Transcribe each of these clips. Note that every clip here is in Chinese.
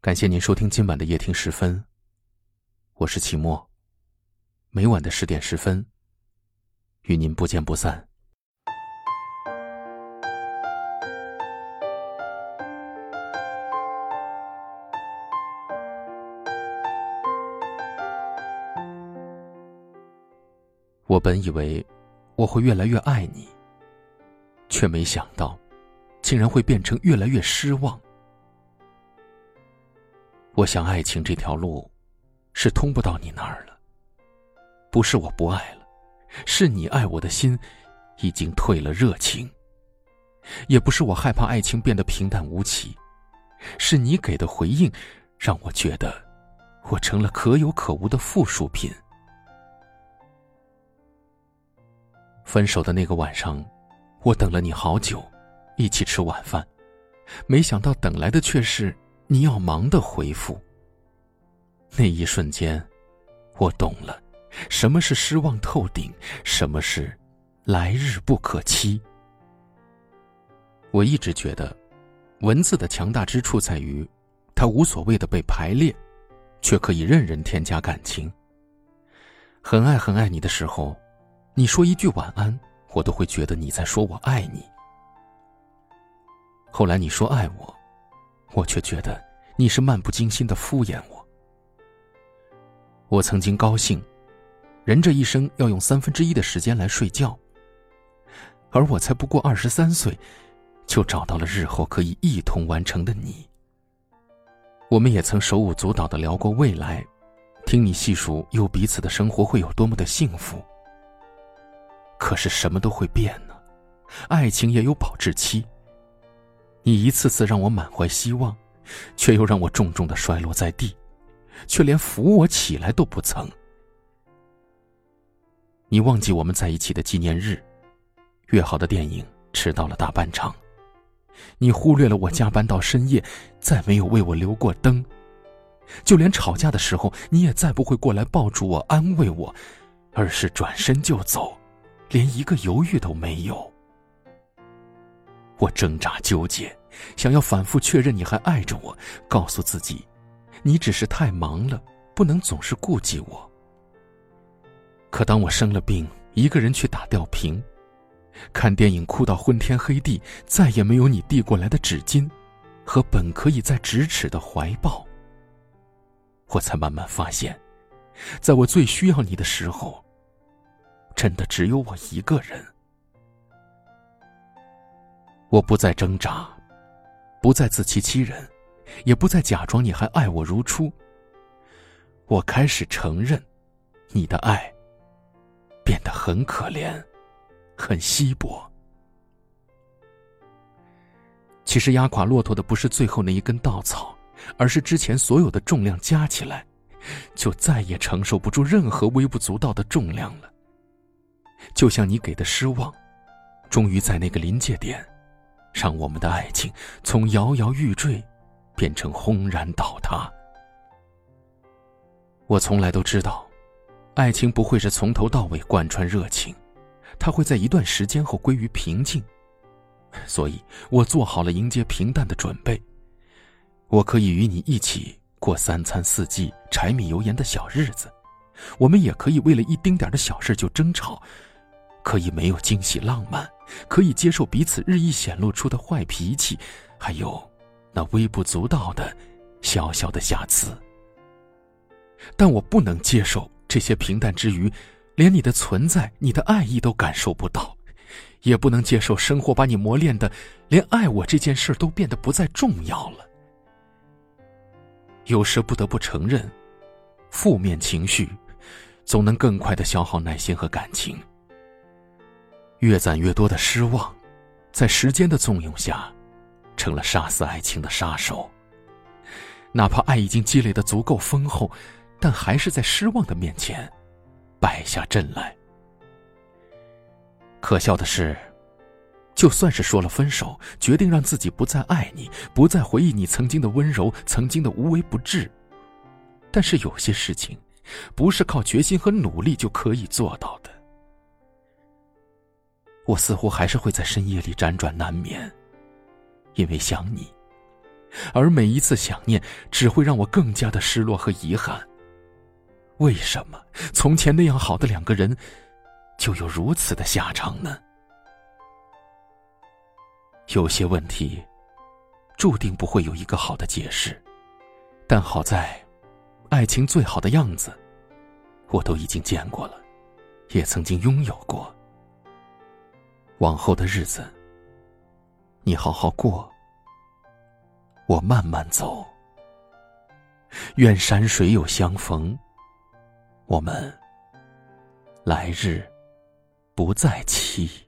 感谢您收听今晚的夜听十分。我是齐墨，每晚的十点十分，与您不见不散。我本以为我会越来越爱你，却没想到，竟然会变成越来越失望。我想，爱情这条路，是通不到你那儿了。不是我不爱了，是你爱我的心，已经退了热情。也不是我害怕爱情变得平淡无奇，是你给的回应，让我觉得，我成了可有可无的附属品。分手的那个晚上，我等了你好久，一起吃晚饭，没想到等来的却是。你要忙的回复。那一瞬间，我懂了，什么是失望透顶，什么是来日不可期。我一直觉得，文字的强大之处在于，它无所谓的被排列，却可以任人添加感情。很爱很爱你的时候，你说一句晚安，我都会觉得你在说我爱你。后来你说爱我。我却觉得你是漫不经心的敷衍我。我曾经高兴，人这一生要用三分之一的时间来睡觉，而我才不过二十三岁，就找到了日后可以一同完成的你。我们也曾手舞足蹈的聊过未来，听你细数有彼此的生活会有多么的幸福。可是什么都会变呢，爱情也有保质期。你一次次让我满怀希望，却又让我重重的摔落在地，却连扶我起来都不曾。你忘记我们在一起的纪念日，约好的电影迟到了大半场，你忽略了我加班到深夜，再没有为我留过灯，就连吵架的时候，你也再不会过来抱住我安慰我，而是转身就走，连一个犹豫都没有。我挣扎纠结，想要反复确认你还爱着我，告诉自己，你只是太忙了，不能总是顾及我。可当我生了病，一个人去打吊瓶，看电影哭到昏天黑地，再也没有你递过来的纸巾，和本可以在咫尺的怀抱，我才慢慢发现，在我最需要你的时候，真的只有我一个人。我不再挣扎，不再自欺欺人，也不再假装你还爱我如初。我开始承认，你的爱变得很可怜，很稀薄。其实压垮骆驼的不是最后那一根稻草，而是之前所有的重量加起来，就再也承受不住任何微不足道的重量了。就像你给的失望，终于在那个临界点。让我们的爱情从摇摇欲坠，变成轰然倒塌。我从来都知道，爱情不会是从头到尾贯穿热情，它会在一段时间后归于平静。所以我做好了迎接平淡的准备。我可以与你一起过三餐四季、柴米油盐的小日子，我们也可以为了一丁点的小事就争吵。可以没有惊喜浪漫，可以接受彼此日益显露出的坏脾气，还有那微不足道的小小的瑕疵。但我不能接受这些平淡之余，连你的存在、你的爱意都感受不到，也不能接受生活把你磨练的，连爱我这件事都变得不再重要了。有时不得不承认，负面情绪总能更快的消耗耐心和感情。越攒越多的失望，在时间的纵容下，成了杀死爱情的杀手。哪怕爱已经积累的足够丰厚，但还是在失望的面前败下阵来。可笑的是，就算是说了分手，决定让自己不再爱你，不再回忆你曾经的温柔，曾经的无微不至，但是有些事情，不是靠决心和努力就可以做到。我似乎还是会在深夜里辗转难眠，因为想你，而每一次想念只会让我更加的失落和遗憾。为什么从前那样好的两个人，就有如此的下场呢？有些问题，注定不会有一个好的解释，但好在，爱情最好的样子，我都已经见过了，也曾经拥有过。往后的日子，你好好过，我慢慢走。愿山水有相逢。我们来日不再期。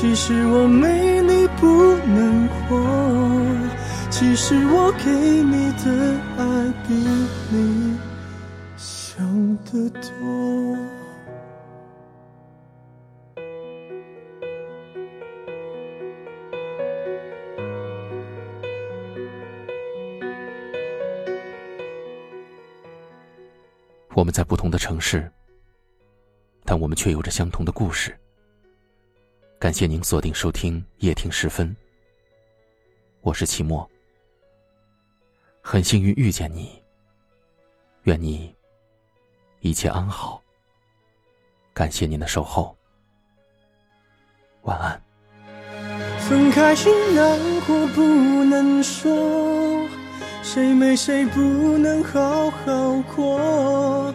其实我没你不能活，其实我给你的爱比你。想得多。我们在不同的城市，但我们却有着相同的故事。感谢您锁定收听夜听时分，我是齐墨，很幸运遇见你，愿你。一切安好。感谢您的守候，晚安。分开时难过不能说，谁没谁不能好好过。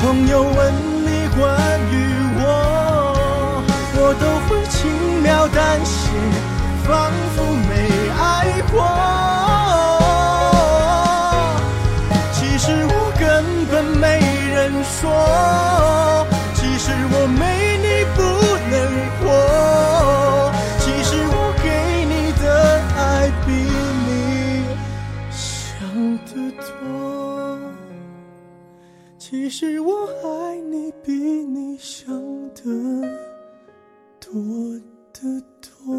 朋友问你关于我，我都会轻描淡写，仿佛没爱过。其实我根本没人说。多得多。